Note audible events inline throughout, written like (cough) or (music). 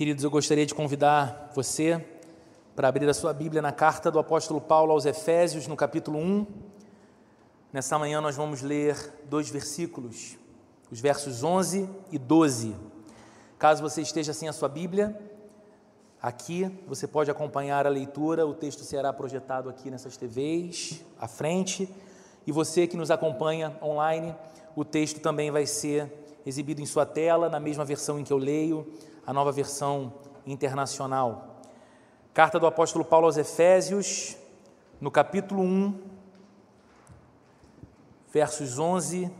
Queridos, eu gostaria de convidar você para abrir a sua Bíblia na carta do apóstolo Paulo aos Efésios, no capítulo 1. Nessa manhã nós vamos ler dois versículos, os versos 11 e 12. Caso você esteja sem a sua Bíblia, aqui você pode acompanhar a leitura, o texto será projetado aqui nessas TVs, à frente, e você que nos acompanha online, o texto também vai ser exibido em sua tela, na mesma versão em que eu leio, a nova versão internacional. Carta do apóstolo Paulo aos Efésios, no capítulo 1, versos 11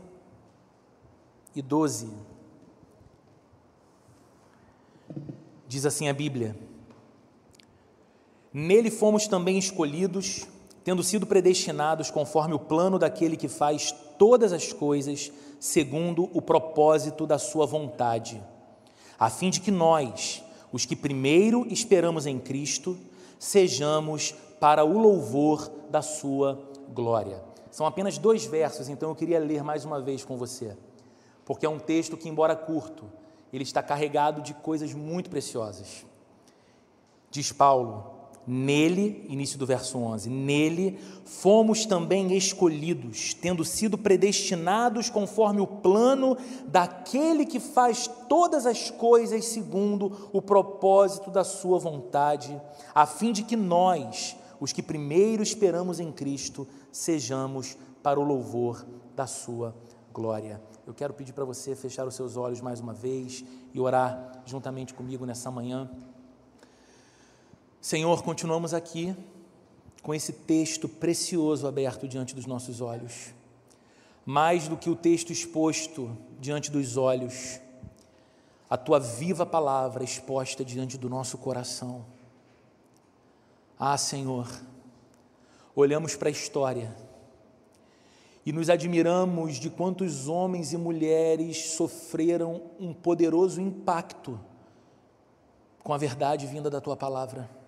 e 12. Diz assim a Bíblia: Nele fomos também escolhidos, tendo sido predestinados conforme o plano daquele que faz todas as coisas segundo o propósito da sua vontade a fim de que nós, os que primeiro esperamos em Cristo, sejamos para o louvor da Sua glória. São apenas dois versos, então eu queria ler mais uma vez com você, porque é um texto que, embora curto, ele está carregado de coisas muito preciosas. Diz Paulo: Nele, início do verso 11, nele fomos também escolhidos, tendo sido predestinados conforme o plano daquele que faz todas as coisas segundo o propósito da sua vontade, a fim de que nós, os que primeiro esperamos em Cristo, sejamos para o louvor da sua glória. Eu quero pedir para você fechar os seus olhos mais uma vez e orar juntamente comigo nessa manhã. Senhor, continuamos aqui com esse texto precioso aberto diante dos nossos olhos. Mais do que o texto exposto diante dos olhos, a tua viva palavra exposta diante do nosso coração. Ah, Senhor, olhamos para a história e nos admiramos de quantos homens e mulheres sofreram um poderoso impacto com a verdade vinda da tua palavra.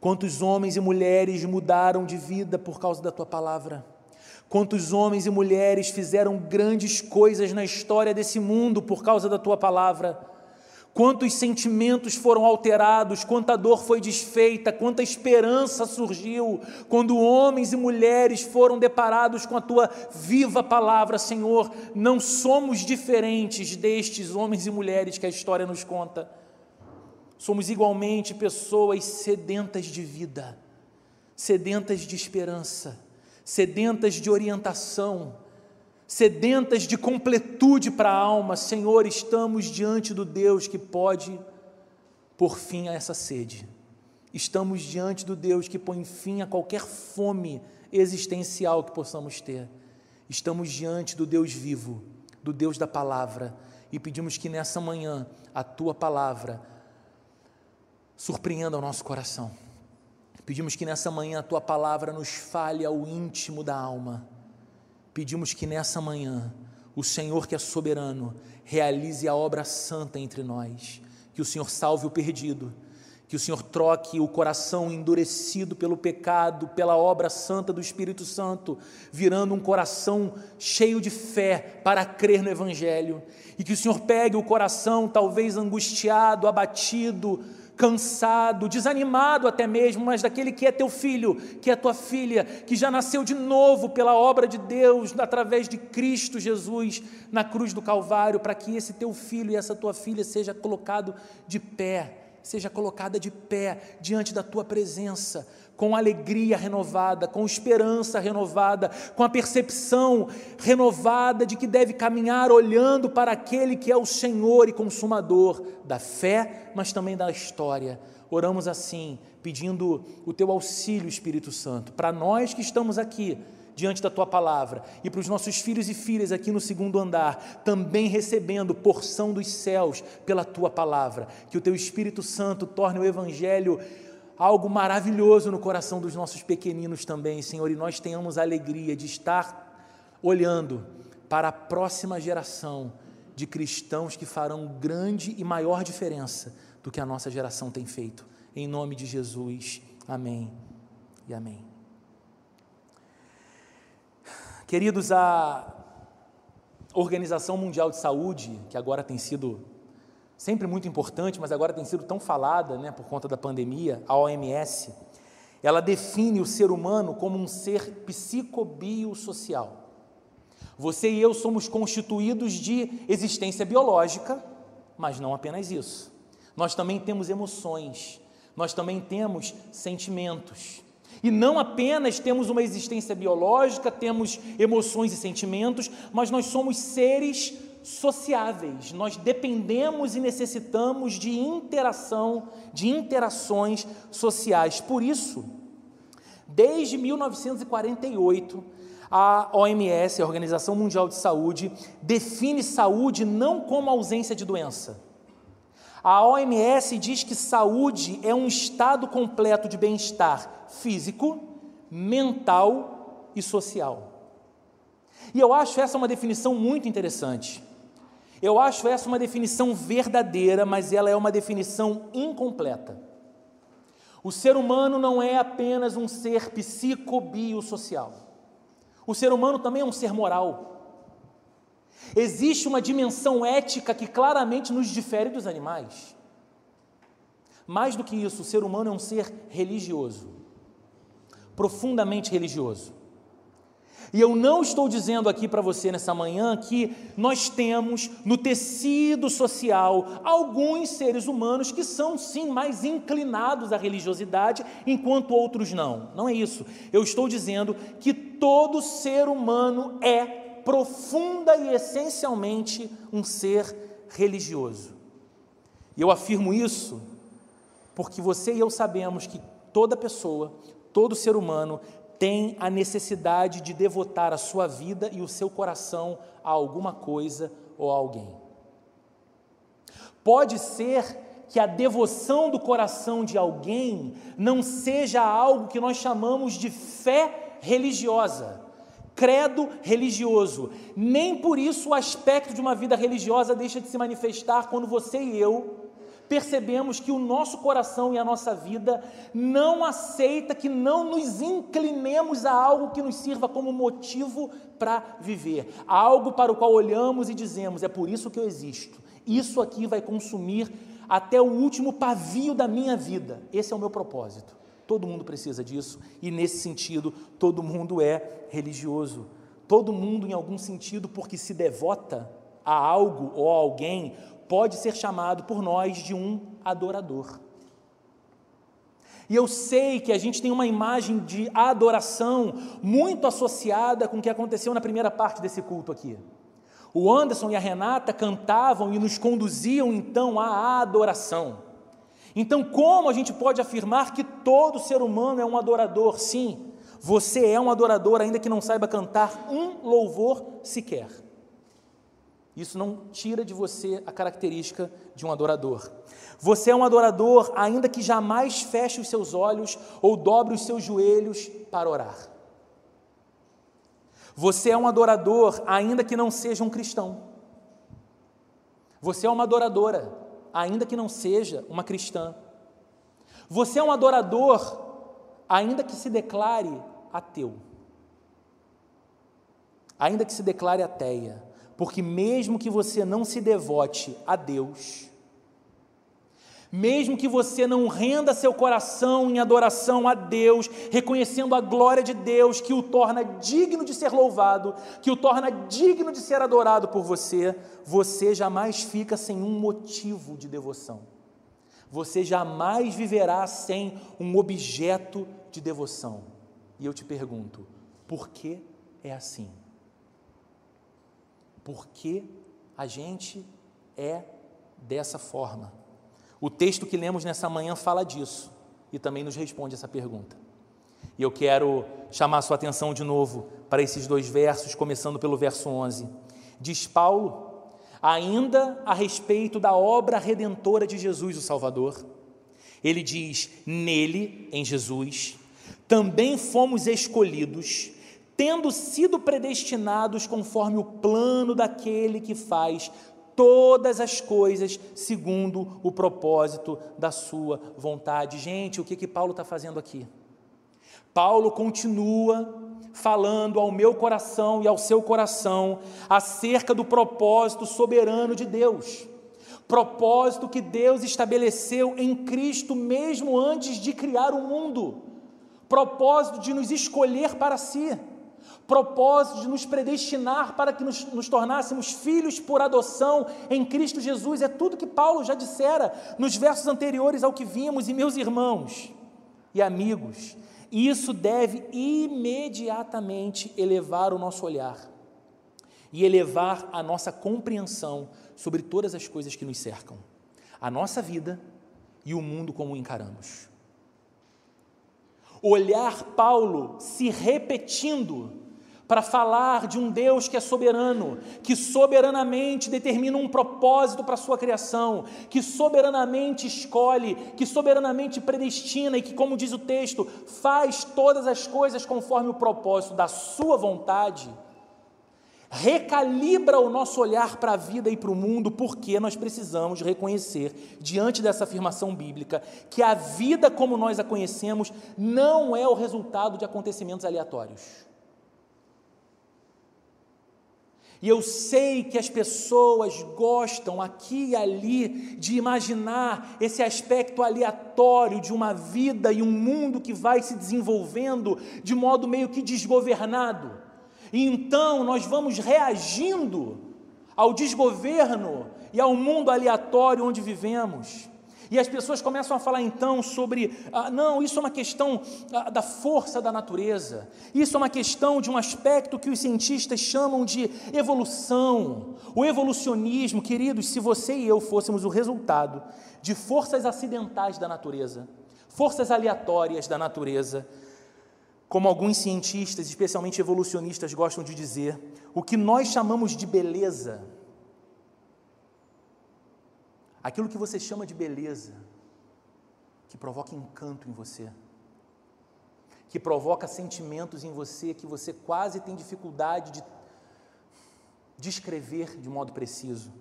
Quantos homens e mulheres mudaram de vida por causa da tua palavra? Quantos homens e mulheres fizeram grandes coisas na história desse mundo por causa da tua palavra? Quantos sentimentos foram alterados, quanta dor foi desfeita, quanta esperança surgiu quando homens e mulheres foram deparados com a tua viva palavra, Senhor. Não somos diferentes destes homens e mulheres que a história nos conta. Somos igualmente pessoas sedentas de vida, sedentas de esperança, sedentas de orientação, sedentas de completude para a alma. Senhor, estamos diante do Deus que pode pôr fim a essa sede. Estamos diante do Deus que põe fim a qualquer fome existencial que possamos ter. Estamos diante do Deus vivo, do Deus da palavra, e pedimos que nessa manhã a tua palavra surpreenda o nosso coração. Pedimos que nessa manhã a tua palavra nos fale ao íntimo da alma. Pedimos que nessa manhã o Senhor, que é soberano, realize a obra santa entre nós. Que o Senhor salve o perdido. Que o Senhor troque o coração endurecido pelo pecado, pela obra santa do Espírito Santo, virando um coração cheio de fé para crer no Evangelho. E que o Senhor pegue o coração, talvez angustiado, abatido, cansado, desanimado até mesmo, mas daquele que é teu filho, que é tua filha, que já nasceu de novo pela obra de Deus através de Cristo Jesus na cruz do Calvário, para que esse teu filho e essa tua filha seja colocado de pé, seja colocada de pé diante da tua presença com alegria renovada, com esperança renovada, com a percepção renovada de que deve caminhar olhando para aquele que é o Senhor e consumador da fé, mas também da história. Oramos assim, pedindo o teu auxílio, Espírito Santo, para nós que estamos aqui diante da tua palavra e para os nossos filhos e filhas aqui no segundo andar, também recebendo porção dos céus pela tua palavra. Que o teu Espírito Santo torne o evangelho algo maravilhoso no coração dos nossos pequeninos também, Senhor, e nós tenhamos a alegria de estar olhando para a próxima geração de cristãos que farão grande e maior diferença do que a nossa geração tem feito. Em nome de Jesus, amém e amém. Queridos, a Organização Mundial de Saúde, que agora tem sido sempre muito importante, mas agora tem sido tão falada né, por conta da pandemia, a OMS, ela define o ser humano como um ser psicobiosocial. Você e eu somos constituídos de existência biológica, mas não apenas isso. Nós também temos emoções, nós também temos sentimentos. E não apenas temos uma existência biológica, temos emoções e sentimentos, mas nós somos seres sociáveis. Nós dependemos e necessitamos de interação, de interações sociais. Por isso, desde 1948, a OMS, a Organização Mundial de Saúde, define saúde não como ausência de doença. A OMS diz que saúde é um estado completo de bem-estar físico, mental e social. E eu acho essa uma definição muito interessante. Eu acho essa uma definição verdadeira, mas ela é uma definição incompleta. O ser humano não é apenas um ser psicobiosocial. O ser humano também é um ser moral. Existe uma dimensão ética que claramente nos difere dos animais. Mais do que isso, o ser humano é um ser religioso, profundamente religioso. E eu não estou dizendo aqui para você nessa manhã que nós temos no tecido social alguns seres humanos que são sim mais inclinados à religiosidade, enquanto outros não. Não é isso. Eu estou dizendo que todo ser humano é profunda e essencialmente um ser religioso. E eu afirmo isso porque você e eu sabemos que toda pessoa, todo ser humano tem a necessidade de devotar a sua vida e o seu coração a alguma coisa ou a alguém. Pode ser que a devoção do coração de alguém não seja algo que nós chamamos de fé religiosa, credo religioso. Nem por isso o aspecto de uma vida religiosa deixa de se manifestar quando você e eu percebemos que o nosso coração e a nossa vida não aceita que não nos inclinemos a algo que nos sirva como motivo para viver, algo para o qual olhamos e dizemos: é por isso que eu existo. Isso aqui vai consumir até o último pavio da minha vida. Esse é o meu propósito. Todo mundo precisa disso e nesse sentido, todo mundo é religioso. Todo mundo, em algum sentido, porque se devota a algo ou a alguém pode ser chamado por nós de um adorador. E eu sei que a gente tem uma imagem de adoração muito associada com o que aconteceu na primeira parte desse culto aqui. O Anderson e a Renata cantavam e nos conduziam então à adoração. Então, como a gente pode afirmar que todo ser humano é um adorador? Sim, você é um adorador, ainda que não saiba cantar um louvor sequer. Isso não tira de você a característica de um adorador. Você é um adorador, ainda que jamais feche os seus olhos ou dobre os seus joelhos para orar. Você é um adorador, ainda que não seja um cristão. Você é uma adoradora, ainda que não seja uma cristã. Você é um adorador, ainda que se declare ateu. Ainda que se declare ateia. Porque mesmo que você não se devote a Deus, mesmo que você não renda seu coração em adoração a Deus, reconhecendo a glória de Deus que o torna digno de ser louvado, que o torna digno de ser adorado por você, você jamais fica sem um motivo de devoção. Você jamais viverá sem um objeto de devoção. E eu te pergunto, por que é assim? por que a gente é dessa forma. O texto que lemos nessa manhã fala disso e também nos responde essa pergunta. E eu quero chamar sua atenção de novo para esses dois versos, começando pelo verso 11. Diz Paulo, ainda a respeito da obra redentora de Jesus, o Salvador, ele diz: Nele, em Jesus, também fomos escolhidos tendo sido predestinados conforme o plano daquele que faz todas as coisas segundo o propósito da sua vontade. Gente, o que que Paulo está fazendo aqui? Paulo continua falando ao meu coração e ao seu coração acerca do propósito soberano de Deus. propósito que Deus estabeleceu em Cristo mesmo antes de criar o mundo, propósito de nos escolher para si, propósito de nos predestinar para que nos, nos tornássemos filhos por adoção em Cristo Jesus. É tudo que Paulo já dissera nos versos anteriores ao que vimos, e meus irmãos e amigos, isso deve imediatamente elevar o nosso olhar e elevar a nossa compreensão sobre todas as coisas que nos cercam, a nossa vida e o mundo como o encaramos. Olhar Paulo se repetindo para falar de um Deus que é soberano, que soberanamente determina um propósito para a sua criação, que soberanamente escolhe, que soberanamente predestina e que, como diz o texto, faz todas as coisas conforme o propósito da sua vontade recalibra o nosso olhar para a vida e para o mundo, porque nós precisamos reconhecer, diante dessa afirmação bíblica, que a vida como nós a conhecemos não é o resultado de acontecimentos aleatórios. E eu sei que as pessoas gostam aqui e ali de imaginar esse aspecto aleatório de uma vida e um mundo que vai se desenvolvendo de modo meio que desgovernado. E então nós vamos reagindo ao desgoverno e ao mundo aleatório onde vivemos. E as pessoas começam a falar então sobre, ah, não, isso é uma questão ah, da força da natureza, isso é uma questão de um aspecto que os cientistas chamam de evolução. O evolucionismo, queridos, se você e eu fôssemos o resultado de forças acidentais da natureza, forças aleatórias da natureza, como alguns cientistas, especialmente evolucionistas, gostam de dizer, o que nós chamamos de beleza, aquilo que você chama de beleza, que provoca encanto em você, que provoca sentimentos em você que você quase tem dificuldade de descrever de modo preciso.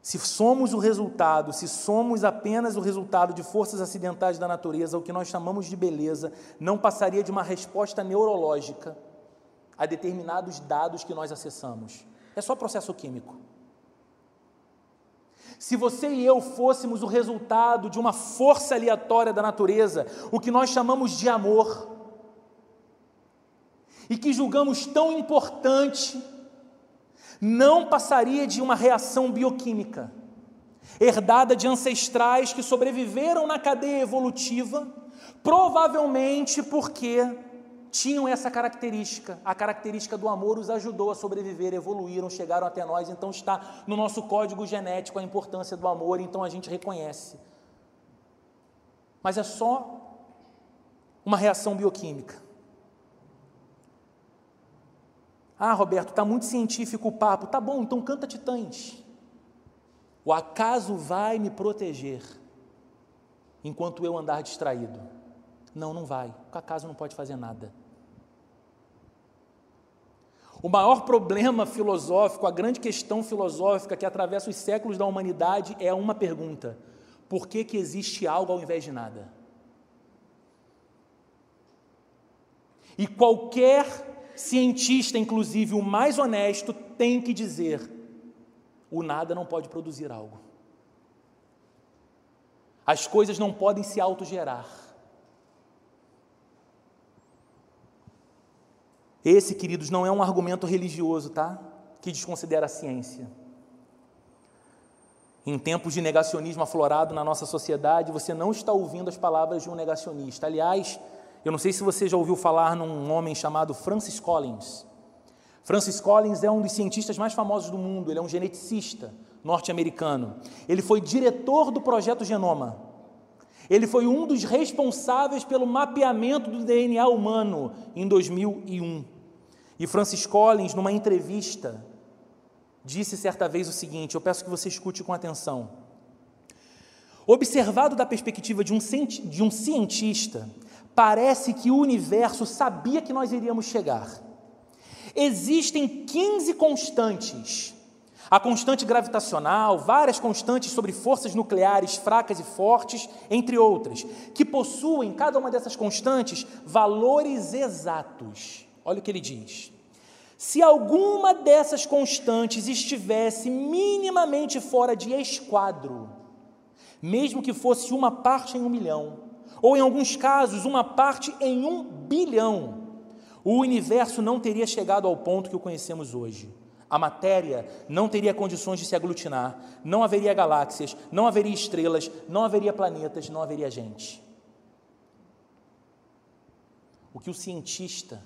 Se somos o resultado, se somos apenas o resultado de forças acidentais da natureza, o que nós chamamos de beleza, não passaria de uma resposta neurológica a determinados dados que nós acessamos. É só processo químico. Se você e eu fôssemos o resultado de uma força aleatória da natureza, o que nós chamamos de amor, e que julgamos tão importante, não passaria de uma reação bioquímica, herdada de ancestrais que sobreviveram na cadeia evolutiva, provavelmente porque tinham essa característica. A característica do amor os ajudou a sobreviver, evoluíram, chegaram até nós, então está no nosso código genético a importância do amor, então a gente reconhece. Mas é só uma reação bioquímica. Ah, Roberto, está muito científico o papo. Tá bom, então canta Titãs. O acaso vai me proteger enquanto eu andar distraído. Não, não vai. O acaso não pode fazer nada. O maior problema filosófico, a grande questão filosófica que atravessa os séculos da humanidade é uma pergunta: por que, que existe algo ao invés de nada? E qualquer cientista, inclusive o mais honesto, tem que dizer: o nada não pode produzir algo. As coisas não podem se autogerar. Esse, queridos, não é um argumento religioso, tá? Que desconsidera a ciência. Em tempos de negacionismo aflorado na nossa sociedade, você não está ouvindo as palavras de um negacionista. Aliás, eu não sei se você já ouviu falar num homem chamado Francis Collins. Francis Collins é um dos cientistas mais famosos do mundo, ele é um geneticista norte-americano. Ele foi diretor do projeto Genoma. Ele foi um dos responsáveis pelo mapeamento do DNA humano em 2001. E Francis Collins, numa entrevista, disse certa vez o seguinte: eu peço que você escute com atenção. Observado da perspectiva de um, de um cientista, parece que o universo sabia que nós iríamos chegar. Existem 15 constantes. A constante gravitacional, várias constantes sobre forças nucleares fracas e fortes, entre outras, que possuem, cada uma dessas constantes, valores exatos. Olha o que ele diz. Se alguma dessas constantes estivesse minimamente fora de esquadro, mesmo que fosse uma parte em um milhão, ou em alguns casos, uma parte em um bilhão, o universo não teria chegado ao ponto que o conhecemos hoje. A matéria não teria condições de se aglutinar, não haveria galáxias, não haveria estrelas, não haveria planetas, não haveria gente. O que o cientista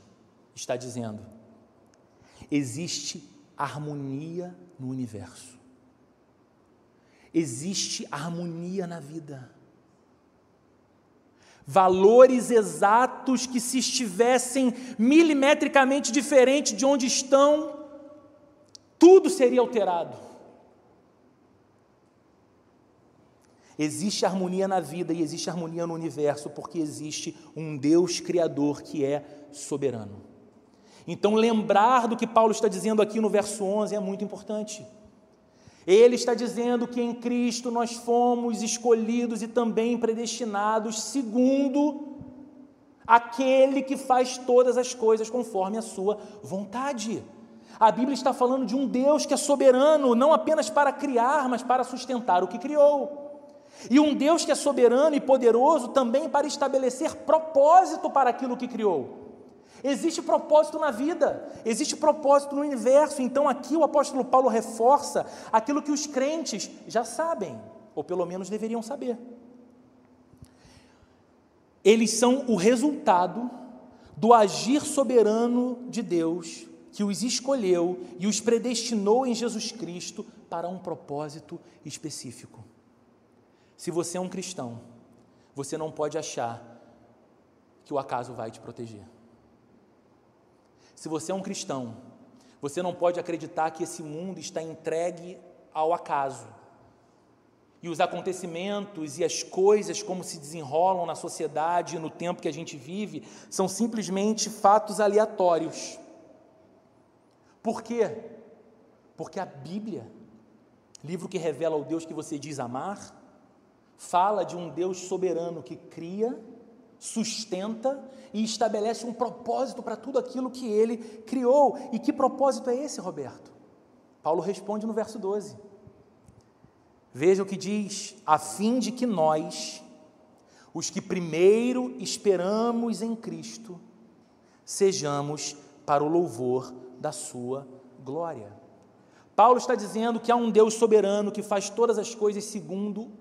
está dizendo existe harmonia no universo. Existe harmonia na vida. Valores exatos que, se estivessem milimetricamente diferente de onde estão, tudo seria alterado. Existe harmonia na vida e existe harmonia no universo, porque existe um Deus Criador que é soberano. Então, lembrar do que Paulo está dizendo aqui no verso 11 é muito importante. Ele está dizendo que em Cristo nós fomos escolhidos e também predestinados segundo aquele que faz todas as coisas conforme a sua vontade. A Bíblia está falando de um Deus que é soberano, não apenas para criar, mas para sustentar o que criou. E um Deus que é soberano e poderoso também para estabelecer propósito para aquilo que criou. Existe propósito na vida, existe propósito no universo. Então, aqui o apóstolo Paulo reforça aquilo que os crentes já sabem, ou pelo menos deveriam saber. Eles são o resultado do agir soberano de Deus, que os escolheu e os predestinou em Jesus Cristo para um propósito específico. Se você é um cristão, você não pode achar que o acaso vai te proteger. Se você é um cristão, você não pode acreditar que esse mundo está entregue ao acaso. E os acontecimentos e as coisas como se desenrolam na sociedade e no tempo que a gente vive são simplesmente fatos aleatórios. Por quê? Porque a Bíblia, livro que revela o Deus que você diz amar, fala de um Deus soberano que cria sustenta e estabelece um propósito para tudo aquilo que ele criou. E que propósito é esse, Roberto? Paulo responde no verso 12. Veja o que diz: a fim de que nós, os que primeiro esperamos em Cristo, sejamos para o louvor da Sua glória. Paulo está dizendo que há um Deus soberano que faz todas as coisas segundo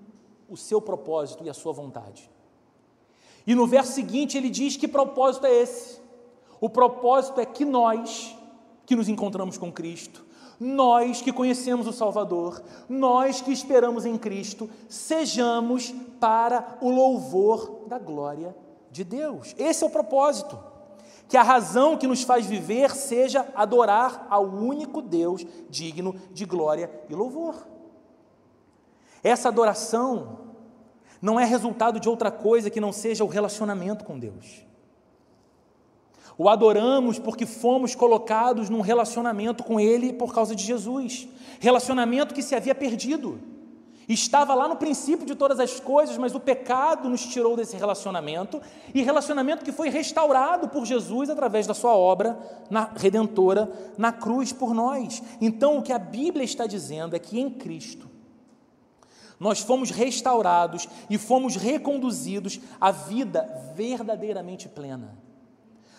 o seu propósito e a sua vontade. E no verso seguinte ele diz que propósito é esse? O propósito é que nós, que nos encontramos com Cristo, nós que conhecemos o Salvador, nós que esperamos em Cristo, sejamos para o louvor da glória de Deus. Esse é o propósito. Que a razão que nos faz viver seja adorar ao único Deus digno de glória e louvor. Essa adoração não é resultado de outra coisa que não seja o relacionamento com Deus. O adoramos porque fomos colocados num relacionamento com Ele por causa de Jesus. Relacionamento que se havia perdido. Estava lá no princípio de todas as coisas, mas o pecado nos tirou desse relacionamento, e relacionamento que foi restaurado por Jesus através da sua obra na, redentora na cruz por nós. Então, o que a Bíblia está dizendo é que em Cristo nós fomos restaurados e fomos reconduzidos à vida verdadeiramente plena.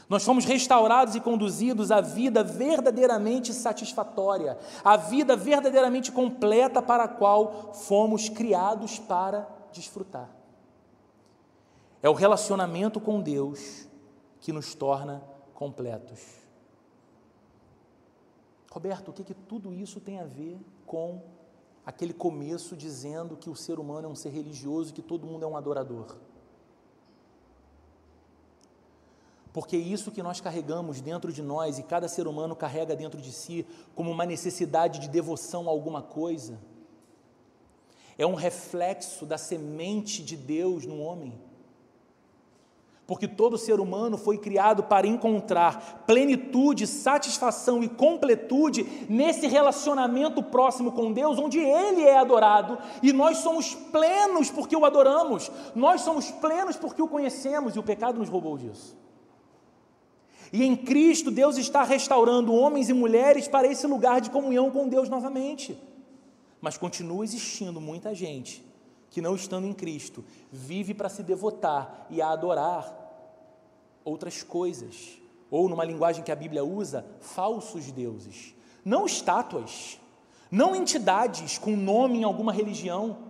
Nós fomos restaurados e conduzidos à vida verdadeiramente satisfatória, à vida verdadeiramente completa para a qual fomos criados para desfrutar. É o relacionamento com Deus que nos torna completos. Roberto, o que, que tudo isso tem a ver com aquele começo dizendo que o ser humano é um ser religioso e que todo mundo é um adorador. Porque é isso que nós carregamos dentro de nós e cada ser humano carrega dentro de si como uma necessidade de devoção a alguma coisa, é um reflexo da semente de Deus no homem porque todo ser humano foi criado para encontrar plenitude, satisfação e completude nesse relacionamento próximo com Deus, onde Ele é adorado e nós somos plenos porque o adoramos, nós somos plenos porque o conhecemos e o pecado nos roubou disso. E em Cristo, Deus está restaurando homens e mulheres para esse lugar de comunhão com Deus novamente. Mas continua existindo muita gente que, não estando em Cristo, vive para se devotar e a adorar outras coisas, ou numa linguagem que a Bíblia usa, falsos deuses. Não estátuas, não entidades com nome em alguma religião,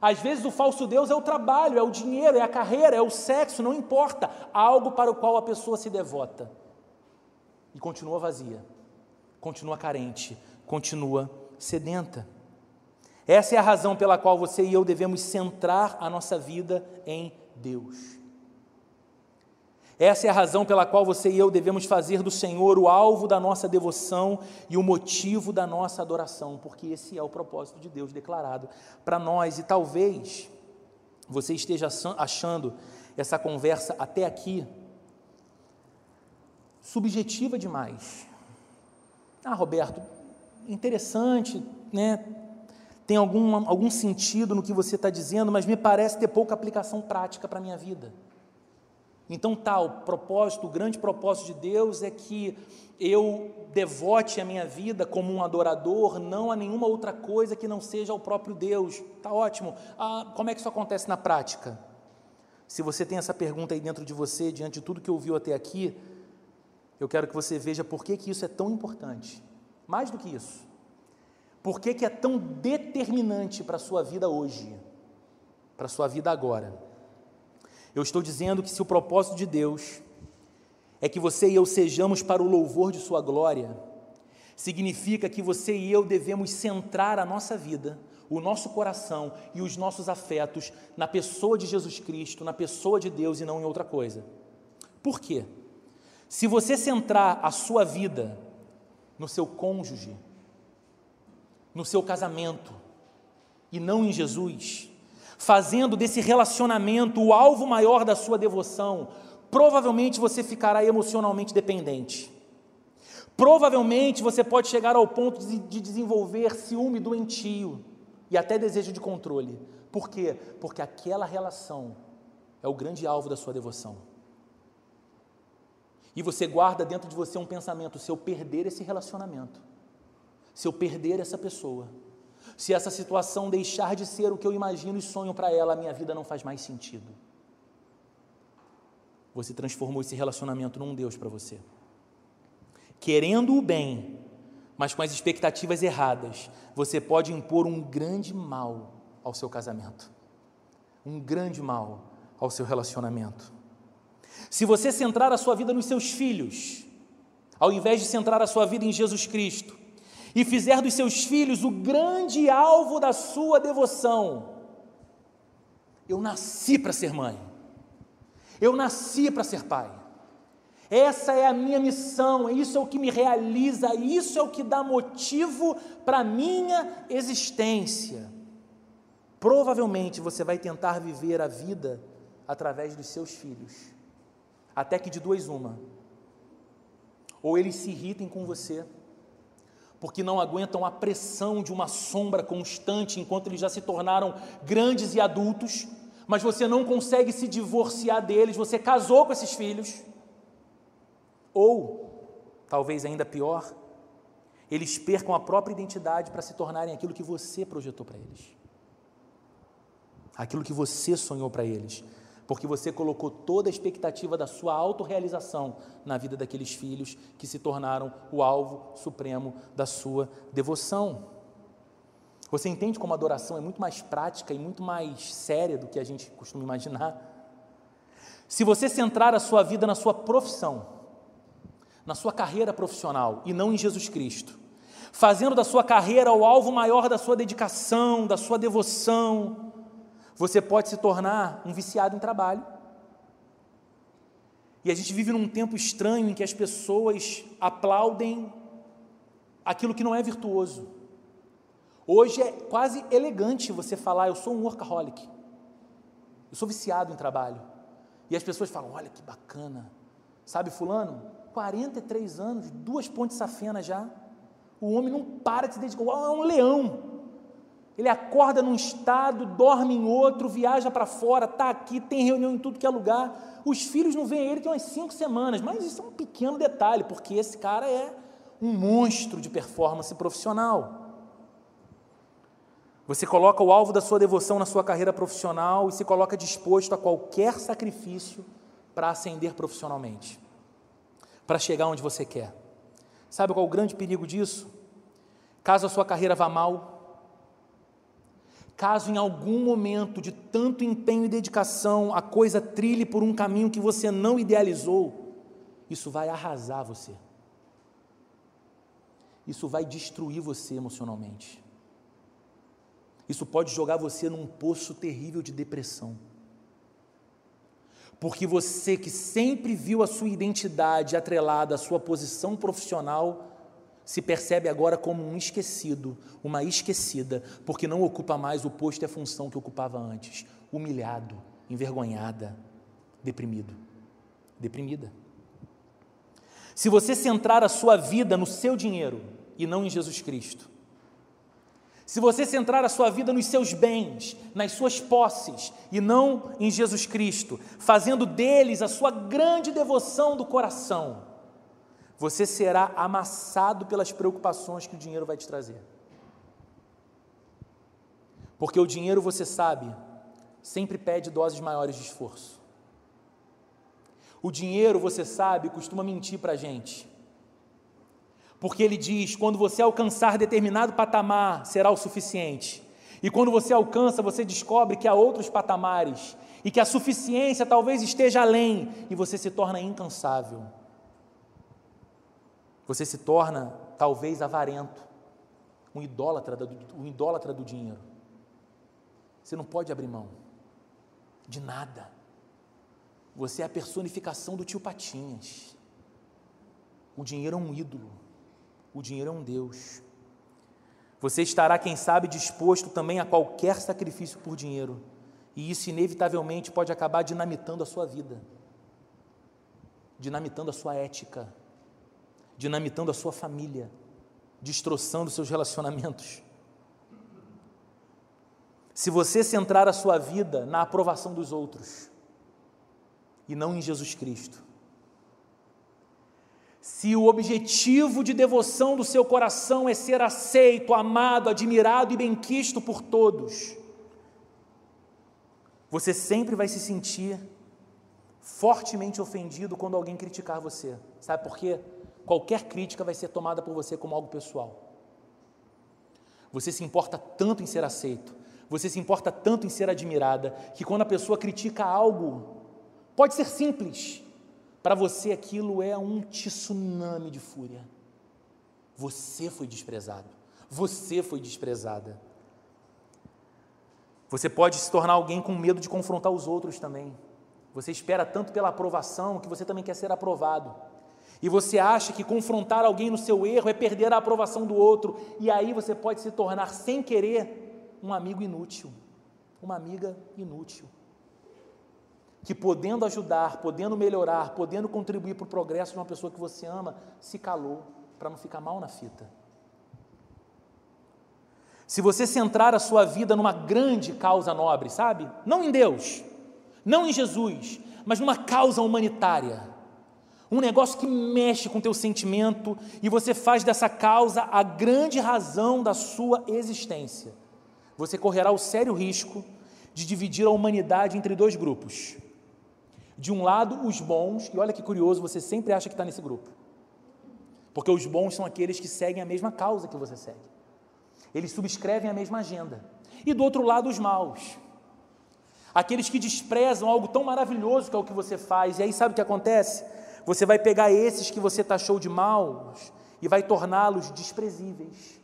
às vezes o falso Deus é o trabalho, é o dinheiro, é a carreira, é o sexo, não importa. Algo para o qual a pessoa se devota. E continua vazia, continua carente, continua sedenta. Essa é a razão pela qual você e eu devemos centrar a nossa vida em Deus. Essa é a razão pela qual você e eu devemos fazer do Senhor o alvo da nossa devoção e o motivo da nossa adoração, porque esse é o propósito de Deus declarado para nós. E talvez você esteja achando essa conversa até aqui subjetiva demais. Ah, Roberto, interessante, né? Tem algum, algum sentido no que você está dizendo, mas me parece ter pouca aplicação prática para a minha vida. Então, tal tá, propósito, o grande propósito de Deus é que eu devote a minha vida como um adorador, não a nenhuma outra coisa que não seja o próprio Deus. Tá ótimo. Ah, como é que isso acontece na prática? Se você tem essa pergunta aí dentro de você, diante de tudo que ouviu até aqui, eu quero que você veja por que, que isso é tão importante. Mais do que isso. Por que, que é tão determinante para a sua vida hoje, para a sua vida agora. Eu estou dizendo que se o propósito de Deus é que você e eu sejamos para o louvor de Sua glória, significa que você e eu devemos centrar a nossa vida, o nosso coração e os nossos afetos na pessoa de Jesus Cristo, na pessoa de Deus e não em outra coisa. Por quê? Se você centrar a sua vida no seu cônjuge, no seu casamento e não em Jesus, fazendo desse relacionamento o alvo maior da sua devoção, provavelmente você ficará emocionalmente dependente. Provavelmente você pode chegar ao ponto de desenvolver ciúme doentio e até desejo de controle. Por quê? Porque aquela relação é o grande alvo da sua devoção. E você guarda dentro de você um pensamento: se eu perder esse relacionamento, se eu perder essa pessoa, se essa situação deixar de ser o que eu imagino e sonho para ela, a minha vida não faz mais sentido. Você transformou esse relacionamento num Deus para você. Querendo o bem, mas com as expectativas erradas, você pode impor um grande mal ao seu casamento, um grande mal ao seu relacionamento. Se você centrar a sua vida nos seus filhos, ao invés de centrar a sua vida em Jesus Cristo, e fizer dos seus filhos o grande alvo da sua devoção. Eu nasci para ser mãe. Eu nasci para ser pai. Essa é a minha missão, isso é o que me realiza, isso é o que dá motivo para a minha existência. Provavelmente você vai tentar viver a vida através dos seus filhos, até que de duas uma. Ou eles se irritem com você, porque não aguentam a pressão de uma sombra constante enquanto eles já se tornaram grandes e adultos, mas você não consegue se divorciar deles, você casou com esses filhos. Ou, talvez ainda pior, eles percam a própria identidade para se tornarem aquilo que você projetou para eles, aquilo que você sonhou para eles porque você colocou toda a expectativa da sua autorrealização na vida daqueles filhos que se tornaram o alvo supremo da sua devoção. Você entende como a adoração é muito mais prática e muito mais séria do que a gente costuma imaginar? Se você centrar a sua vida na sua profissão, na sua carreira profissional e não em Jesus Cristo, fazendo da sua carreira o alvo maior da sua dedicação, da sua devoção, você pode se tornar um viciado em trabalho. E a gente vive num tempo estranho em que as pessoas aplaudem aquilo que não é virtuoso. Hoje é quase elegante você falar, eu sou um workaholic. Eu sou viciado em trabalho. E as pessoas falam, olha que bacana. Sabe fulano? 43 anos, duas pontes safena já. O homem não para de se dedicar, é um leão. Ele acorda num estado, dorme em outro, viaja para fora, está aqui, tem reunião em tudo que é lugar. Os filhos não veem ele tem umas cinco semanas, mas isso é um pequeno detalhe, porque esse cara é um monstro de performance profissional. Você coloca o alvo da sua devoção na sua carreira profissional e se coloca disposto a qualquer sacrifício para ascender profissionalmente, para chegar onde você quer. Sabe qual é o grande perigo disso? Caso a sua carreira vá mal, caso em algum momento de tanto empenho e dedicação a coisa trilhe por um caminho que você não idealizou, isso vai arrasar você. Isso vai destruir você emocionalmente. Isso pode jogar você num poço terrível de depressão. Porque você que sempre viu a sua identidade atrelada à sua posição profissional, se percebe agora como um esquecido, uma esquecida, porque não ocupa mais o posto e a função que ocupava antes. Humilhado, envergonhada, deprimido, deprimida. Se você centrar a sua vida no seu dinheiro e não em Jesus Cristo, se você centrar a sua vida nos seus bens, nas suas posses e não em Jesus Cristo, fazendo deles a sua grande devoção do coração, você será amassado pelas preocupações que o dinheiro vai te trazer. Porque o dinheiro, você sabe, sempre pede doses maiores de esforço. O dinheiro, você sabe, costuma mentir para a gente. Porque ele diz: quando você alcançar determinado patamar, será o suficiente. E quando você alcança, você descobre que há outros patamares e que a suficiência talvez esteja além e você se torna incansável. Você se torna, talvez, avarento, um idólatra, do, um idólatra do dinheiro. Você não pode abrir mão de nada. Você é a personificação do tio Patinhas. O dinheiro é um ídolo. O dinheiro é um Deus. Você estará, quem sabe, disposto também a qualquer sacrifício por dinheiro. E isso, inevitavelmente, pode acabar dinamitando a sua vida, dinamitando a sua ética dinamitando a sua família, destroçando seus relacionamentos. Se você centrar a sua vida na aprovação dos outros e não em Jesus Cristo, se o objetivo de devoção do seu coração é ser aceito, amado, admirado e benquisto por todos, você sempre vai se sentir fortemente ofendido quando alguém criticar você. Sabe por quê? Qualquer crítica vai ser tomada por você como algo pessoal. Você se importa tanto em ser aceito, você se importa tanto em ser admirada, que quando a pessoa critica algo, pode ser simples, para você aquilo é um tsunami de fúria. Você foi desprezado, você foi desprezada. Você pode se tornar alguém com medo de confrontar os outros também. Você espera tanto pela aprovação que você também quer ser aprovado. E você acha que confrontar alguém no seu erro é perder a aprovação do outro, e aí você pode se tornar, sem querer, um amigo inútil, uma amiga inútil. Que podendo ajudar, podendo melhorar, podendo contribuir para o progresso de uma pessoa que você ama, se calou para não ficar mal na fita. Se você centrar a sua vida numa grande causa nobre, sabe? Não em Deus, não em Jesus, mas numa causa humanitária um negócio que mexe com o teu sentimento e você faz dessa causa a grande razão da sua existência. Você correrá o sério risco de dividir a humanidade entre dois grupos. De um lado, os bons, e olha que curioso, você sempre acha que está nesse grupo. Porque os bons são aqueles que seguem a mesma causa que você segue. Eles subscrevem a mesma agenda. E do outro lado, os maus. Aqueles que desprezam algo tão maravilhoso que é o que você faz. E aí sabe o que acontece? Você vai pegar esses que você taxou de maus e vai torná-los desprezíveis,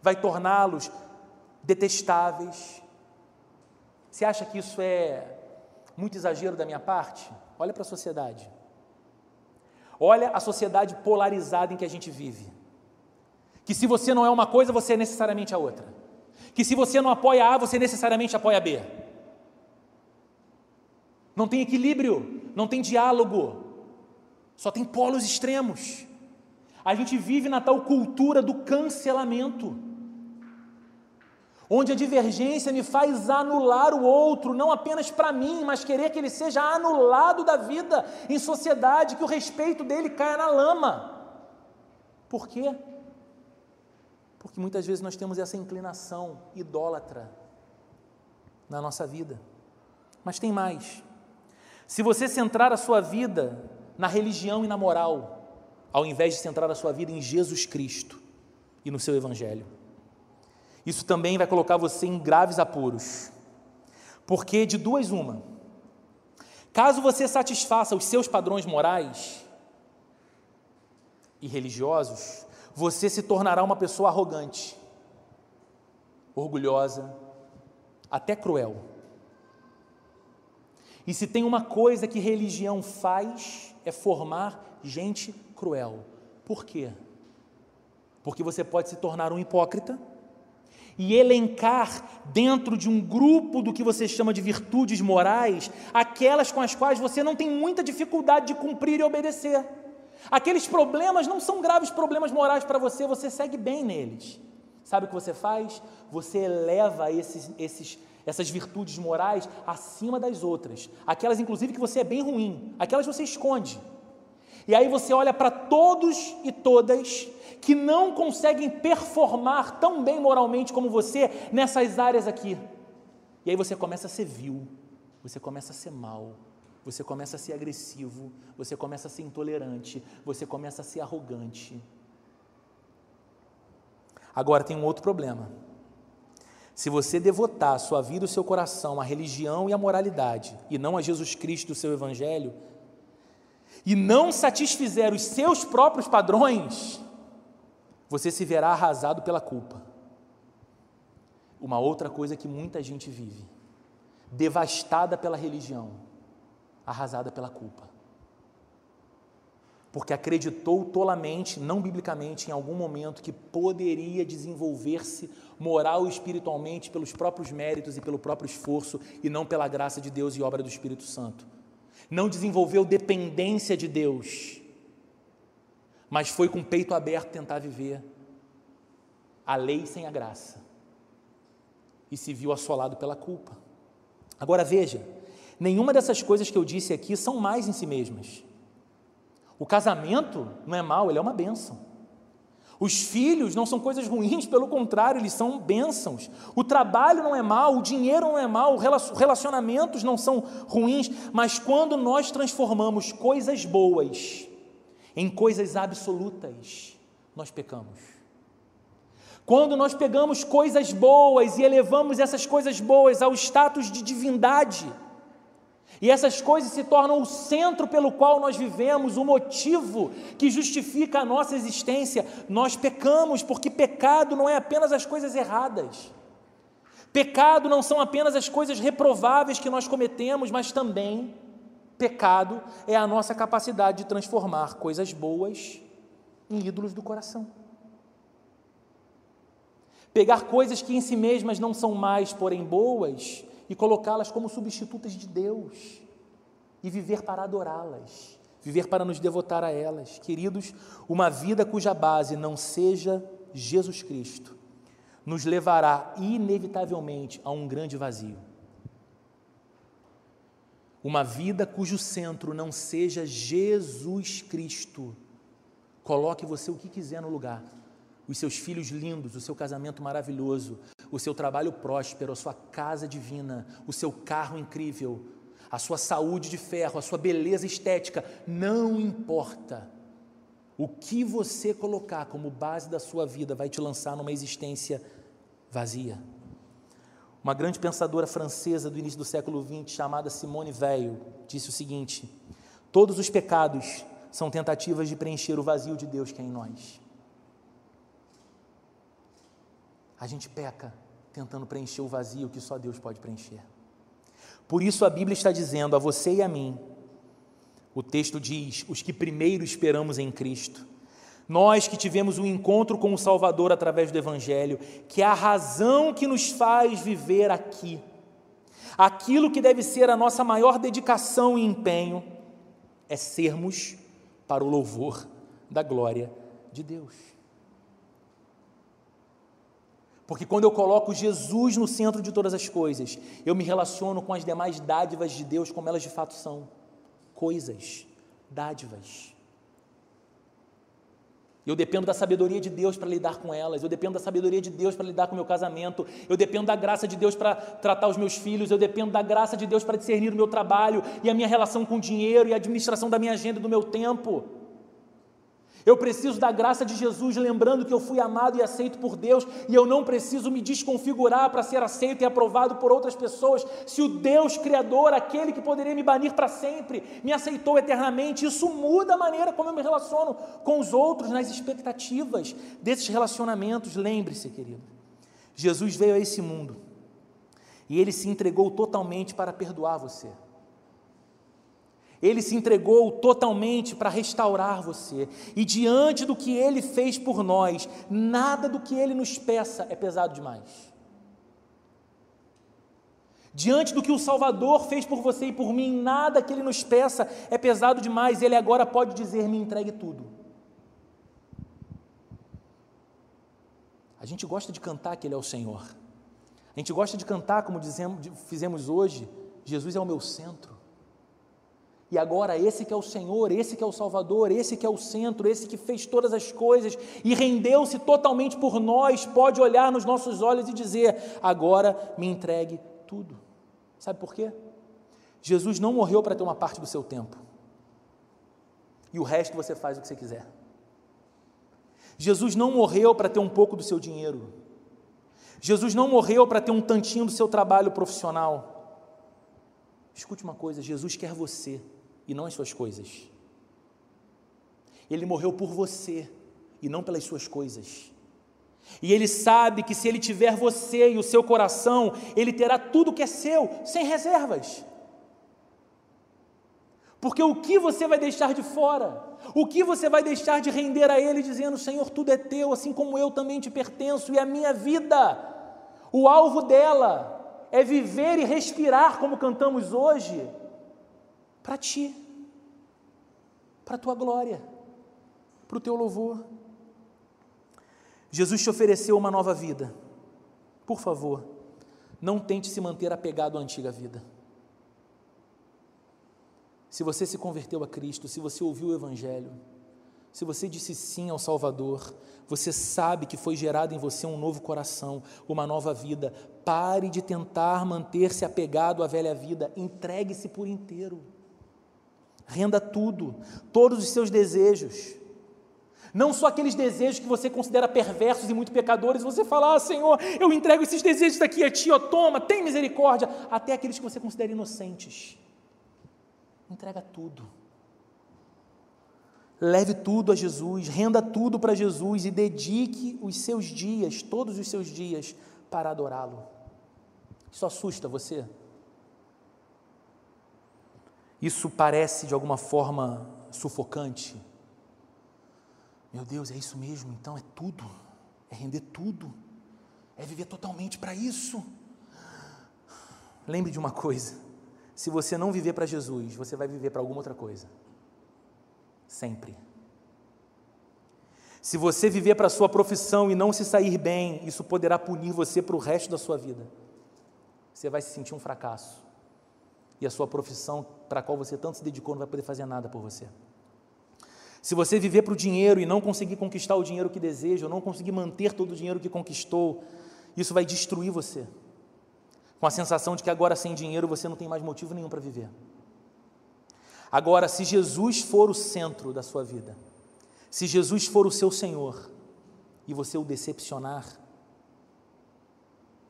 vai torná-los detestáveis. Você acha que isso é muito exagero da minha parte? Olha para a sociedade. Olha a sociedade polarizada em que a gente vive. Que se você não é uma coisa, você é necessariamente a outra. Que se você não apoia A, você necessariamente apoia B. Não tem equilíbrio, não tem diálogo, só tem polos extremos. A gente vive na tal cultura do cancelamento. onde a divergência me faz anular o outro, não apenas para mim, mas querer que ele seja anulado da vida em sociedade, que o respeito dele caia na lama. Por quê? Porque muitas vezes nós temos essa inclinação idólatra na nossa vida. Mas tem mais. Se você centrar a sua vida na religião e na moral, ao invés de centrar a sua vida em Jesus Cristo e no seu Evangelho, isso também vai colocar você em graves apuros. Porque de duas, uma. Caso você satisfaça os seus padrões morais e religiosos, você se tornará uma pessoa arrogante, orgulhosa, até cruel. E se tem uma coisa que religião faz, é formar gente cruel. Por quê? Porque você pode se tornar um hipócrita e elencar dentro de um grupo do que você chama de virtudes morais aquelas com as quais você não tem muita dificuldade de cumprir e obedecer. Aqueles problemas não são graves problemas morais para você, você segue bem neles. Sabe o que você faz? Você eleva esses, esses, essas virtudes morais acima das outras. Aquelas, inclusive, que você é bem ruim, aquelas você esconde. E aí você olha para todos e todas que não conseguem performar tão bem moralmente como você nessas áreas aqui. E aí você começa a ser vil, você começa a ser mal, você começa a ser agressivo, você começa a ser intolerante, você começa a ser arrogante. Agora tem um outro problema. Se você devotar a sua vida o seu coração à religião e à moralidade, e não a Jesus Cristo o seu Evangelho, e não satisfizer os seus próprios padrões, você se verá arrasado pela culpa. Uma outra coisa que muita gente vive, devastada pela religião, arrasada pela culpa. Porque acreditou tolamente, não biblicamente, em algum momento que poderia desenvolver-se moral e espiritualmente pelos próprios méritos e pelo próprio esforço e não pela graça de Deus e obra do Espírito Santo. Não desenvolveu dependência de Deus mas foi com o peito aberto tentar viver a lei sem a graça e se viu assolado pela culpa. Agora veja, nenhuma dessas coisas que eu disse aqui são mais em si mesmas. O casamento não é mal, ele é uma bênção. Os filhos não são coisas ruins, pelo contrário, eles são bênçãos. O trabalho não é mal, o dinheiro não é mal, os relacionamentos não são ruins, mas quando nós transformamos coisas boas em coisas absolutas, nós pecamos. Quando nós pegamos coisas boas e elevamos essas coisas boas ao status de divindade, e essas coisas se tornam o centro pelo qual nós vivemos, o motivo que justifica a nossa existência, nós pecamos, porque pecado não é apenas as coisas erradas. Pecado não são apenas as coisas reprováveis que nós cometemos, mas também Pecado é a nossa capacidade de transformar coisas boas em ídolos do coração. Pegar coisas que em si mesmas não são mais, porém boas, e colocá-las como substitutas de Deus e viver para adorá-las, viver para nos devotar a elas. Queridos, uma vida cuja base não seja Jesus Cristo nos levará inevitavelmente a um grande vazio. Uma vida cujo centro não seja Jesus Cristo. Coloque você o que quiser no lugar. Os seus filhos lindos, o seu casamento maravilhoso, o seu trabalho próspero, a sua casa divina, o seu carro incrível, a sua saúde de ferro, a sua beleza estética, não importa. O que você colocar como base da sua vida vai te lançar numa existência vazia. Uma grande pensadora francesa do início do século XX, chamada Simone Weil, disse o seguinte: Todos os pecados são tentativas de preencher o vazio de Deus que é em nós. A gente peca tentando preencher o vazio que só Deus pode preencher. Por isso a Bíblia está dizendo a você e a mim, o texto diz: os que primeiro esperamos em Cristo nós que tivemos um encontro com o Salvador através do Evangelho, que é a razão que nos faz viver aqui, aquilo que deve ser a nossa maior dedicação e empenho, é sermos para o louvor da glória de Deus. Porque quando eu coloco Jesus no centro de todas as coisas, eu me relaciono com as demais dádivas de Deus como elas de fato são coisas, dádivas. Eu dependo da sabedoria de Deus para lidar com elas, eu dependo da sabedoria de Deus para lidar com o meu casamento, eu dependo da graça de Deus para tratar os meus filhos, eu dependo da graça de Deus para discernir o meu trabalho e a minha relação com o dinheiro e a administração da minha agenda e do meu tempo. Eu preciso da graça de Jesus, lembrando que eu fui amado e aceito por Deus, e eu não preciso me desconfigurar para ser aceito e aprovado por outras pessoas. Se o Deus Criador, aquele que poderia me banir para sempre, me aceitou eternamente, isso muda a maneira como eu me relaciono com os outros, nas expectativas desses relacionamentos. Lembre-se, querido, Jesus veio a esse mundo e ele se entregou totalmente para perdoar você. Ele se entregou totalmente para restaurar você. E diante do que ele fez por nós, nada do que ele nos peça é pesado demais. Diante do que o Salvador fez por você e por mim, nada que ele nos peça é pesado demais. Ele agora pode dizer: me entregue tudo. A gente gosta de cantar que Ele é o Senhor. A gente gosta de cantar, como dizemos, fizemos hoje: Jesus é o meu centro. E agora esse que é o Senhor, esse que é o Salvador, esse que é o centro, esse que fez todas as coisas e rendeu-se totalmente por nós, pode olhar nos nossos olhos e dizer: "Agora me entregue tudo". Sabe por quê? Jesus não morreu para ter uma parte do seu tempo. E o resto você faz o que você quiser. Jesus não morreu para ter um pouco do seu dinheiro. Jesus não morreu para ter um tantinho do seu trabalho profissional. Escute uma coisa: Jesus quer você e não as suas coisas. Ele morreu por você e não pelas suas coisas. E ele sabe que se ele tiver você e o seu coração, ele terá tudo que é seu, sem reservas. Porque o que você vai deixar de fora? O que você vai deixar de render a Ele, dizendo: Senhor, tudo é teu, assim como eu também te pertenço, e a minha vida, o alvo dela é viver e respirar, como cantamos hoje, para ti, para a tua glória, para o teu louvor. Jesus te ofereceu uma nova vida. Por favor, não tente se manter apegado à antiga vida. Se você se converteu a Cristo, se você ouviu o Evangelho, se você disse sim ao Salvador, você sabe que foi gerado em você um novo coração, uma nova vida. Pare de tentar manter-se apegado à velha vida, entregue-se por inteiro renda tudo, todos os seus desejos. Não só aqueles desejos que você considera perversos e muito pecadores, você fala, ah, Senhor, eu entrego esses desejos daqui a Ti, ó, toma, tem misericórdia, até aqueles que você considera inocentes. Entrega tudo. Leve tudo a Jesus, renda tudo para Jesus e dedique os seus dias, todos os seus dias, para adorá-lo. Isso assusta você? Isso parece de alguma forma sufocante. Meu Deus, é isso mesmo, então é tudo, é render tudo, é viver totalmente para isso. Lembre de uma coisa: se você não viver para Jesus, você vai viver para alguma outra coisa. Sempre. Se você viver para a sua profissão e não se sair bem, isso poderá punir você para o resto da sua vida. Você vai se sentir um fracasso e a sua profissão para a qual você tanto se dedicou não vai poder fazer nada por você. Se você viver para o dinheiro e não conseguir conquistar o dinheiro que deseja, ou não conseguir manter todo o dinheiro que conquistou, isso vai destruir você. Com a sensação de que agora sem dinheiro você não tem mais motivo nenhum para viver. Agora, se Jesus for o centro da sua vida, se Jesus for o seu Senhor e você o decepcionar,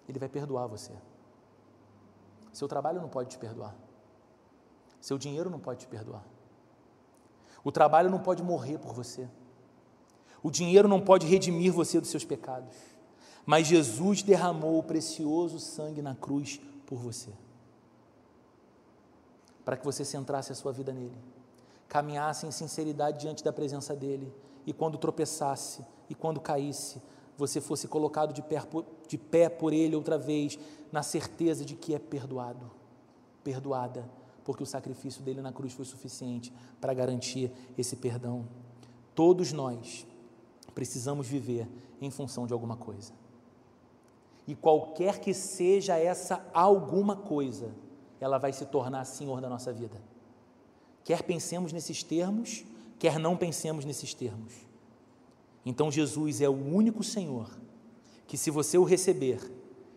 Ele vai perdoar você. Seu trabalho não pode te perdoar. Seu dinheiro não pode te perdoar. O trabalho não pode morrer por você. O dinheiro não pode redimir você dos seus pecados. Mas Jesus derramou o precioso sangue na cruz por você. Para que você centrasse a sua vida nele. Caminhasse em sinceridade diante da presença dele. E quando tropeçasse e quando caísse, você fosse colocado de pé, de pé por ele outra vez, na certeza de que é perdoado, perdoada, porque o sacrifício dele na cruz foi suficiente para garantir esse perdão. Todos nós precisamos viver em função de alguma coisa. E qualquer que seja essa alguma coisa, ela vai se tornar senhor da nossa vida. Quer pensemos nesses termos, quer não pensemos nesses termos. Então Jesus é o único Senhor que, se você o receber,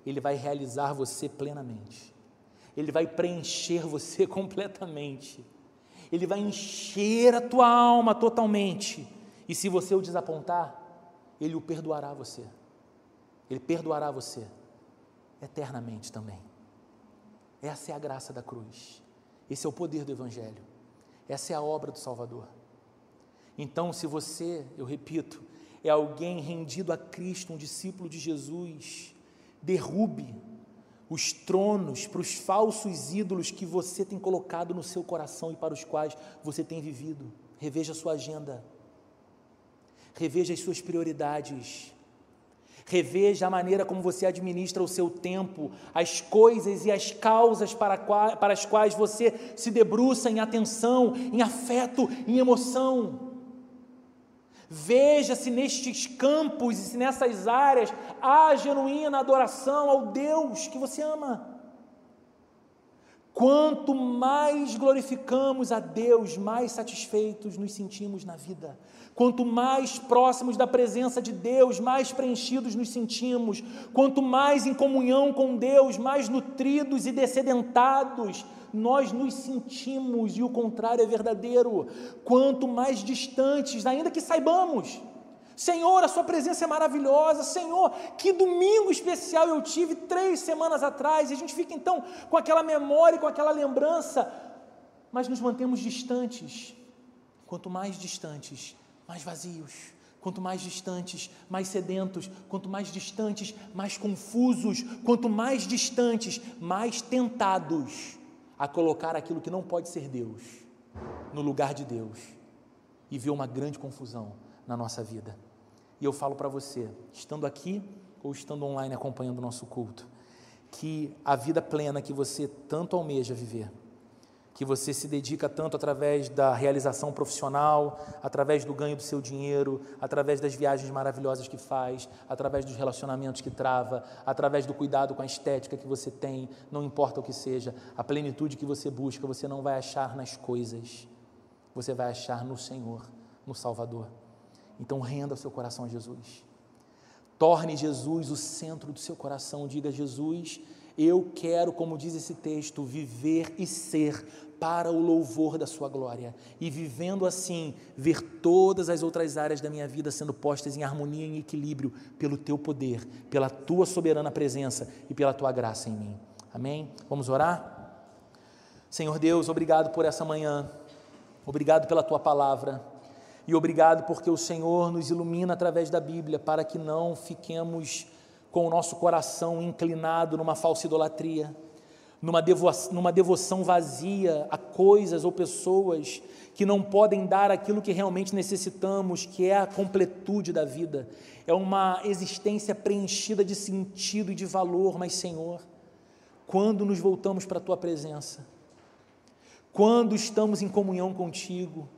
ele vai realizar você plenamente. Ele vai preencher você (laughs) completamente. Ele vai encher a tua alma totalmente. E se você o desapontar, ele o perdoará você. Ele perdoará você eternamente também. Essa é a graça da cruz. Esse é o poder do Evangelho. Essa é a obra do Salvador. Então, se você, eu repito, é alguém rendido a Cristo, um discípulo de Jesus, derrube os tronos para os falsos ídolos que você tem colocado no seu coração e para os quais você tem vivido. Reveja a sua agenda. Reveja as suas prioridades. Reveja a maneira como você administra o seu tempo, as coisas e as causas para, para as quais você se debruça em atenção, em afeto, em emoção. Veja se nestes campos e se nessas áreas há genuína adoração ao Deus que você ama. Quanto mais glorificamos a Deus, mais satisfeitos nos sentimos na vida. Quanto mais próximos da presença de Deus, mais preenchidos nos sentimos. Quanto mais em comunhão com Deus, mais nutridos e descedentados nós nos sentimos, e o contrário é verdadeiro. Quanto mais distantes, ainda que saibamos, Senhor, a Sua presença é maravilhosa. Senhor, que domingo especial eu tive três semanas atrás. E a gente fica então com aquela memória, com aquela lembrança, mas nos mantemos distantes. Quanto mais distantes, mais vazios. Quanto mais distantes, mais sedentos. Quanto mais distantes, mais confusos. Quanto mais distantes, mais tentados a colocar aquilo que não pode ser Deus no lugar de Deus e ver uma grande confusão na nossa vida. E eu falo para você, estando aqui ou estando online acompanhando o nosso culto, que a vida plena que você tanto almeja viver, que você se dedica tanto através da realização profissional, através do ganho do seu dinheiro, através das viagens maravilhosas que faz, através dos relacionamentos que trava, através do cuidado com a estética que você tem, não importa o que seja, a plenitude que você busca, você não vai achar nas coisas, você vai achar no Senhor, no Salvador. Então renda o seu coração a Jesus. Torne Jesus o centro do seu coração, diga Jesus, eu quero, como diz esse texto, viver e ser para o louvor da Sua glória. E vivendo assim, ver todas as outras áreas da minha vida sendo postas em harmonia e equilíbrio pelo Teu poder, pela Tua soberana presença e pela Tua graça em mim. Amém? Vamos orar? Senhor Deus, obrigado por essa manhã, obrigado pela Tua palavra. E obrigado porque o Senhor nos ilumina através da Bíblia para que não fiquemos com o nosso coração inclinado numa falsa idolatria, numa devoção, numa devoção vazia a coisas ou pessoas que não podem dar aquilo que realmente necessitamos, que é a completude da vida, é uma existência preenchida de sentido e de valor, mas Senhor, quando nos voltamos para a Tua presença, quando estamos em comunhão contigo,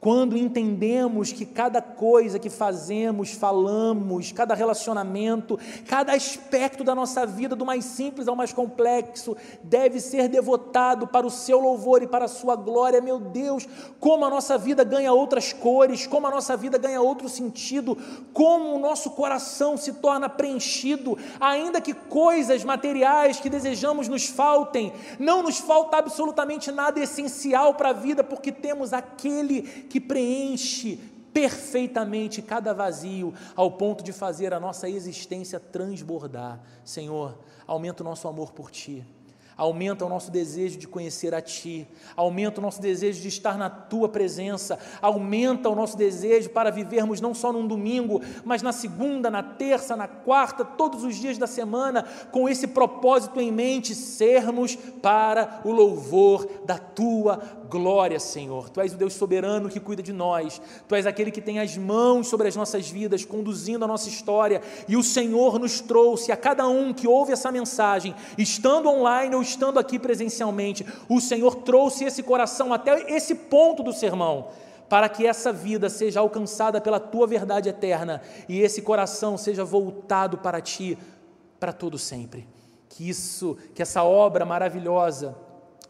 quando entendemos que cada coisa que fazemos, falamos, cada relacionamento, cada aspecto da nossa vida, do mais simples ao mais complexo, deve ser devotado para o seu louvor e para a sua glória, meu Deus, como a nossa vida ganha outras cores, como a nossa vida ganha outro sentido, como o nosso coração se torna preenchido, ainda que coisas materiais que desejamos nos faltem, não nos falta absolutamente nada essencial para a vida, porque temos aquele que preenche perfeitamente cada vazio, ao ponto de fazer a nossa existência transbordar. Senhor, aumenta o nosso amor por Ti aumenta o nosso desejo de conhecer a Ti, aumenta o nosso desejo de estar na Tua presença, aumenta o nosso desejo para vivermos não só num domingo, mas na segunda, na terça, na quarta, todos os dias da semana, com esse propósito em mente, sermos para o louvor da Tua glória, Senhor. Tu és o Deus soberano que cuida de nós, Tu és aquele que tem as mãos sobre as nossas vidas, conduzindo a nossa história, e o Senhor nos trouxe a cada um que ouve essa mensagem, estando online ou estando aqui presencialmente, o Senhor trouxe esse coração até esse ponto do sermão, para que essa vida seja alcançada pela tua verdade eterna e esse coração seja voltado para ti para todo sempre. Que isso, que essa obra maravilhosa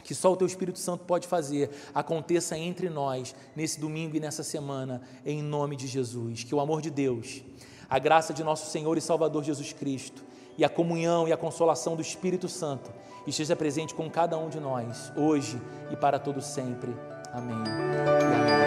que só o teu Espírito Santo pode fazer, aconteça entre nós nesse domingo e nessa semana, em nome de Jesus. Que o amor de Deus, a graça de nosso Senhor e Salvador Jesus Cristo e a comunhão e a consolação do Espírito Santo esteja presente com cada um de nós, hoje e para todo sempre. Amém. amém.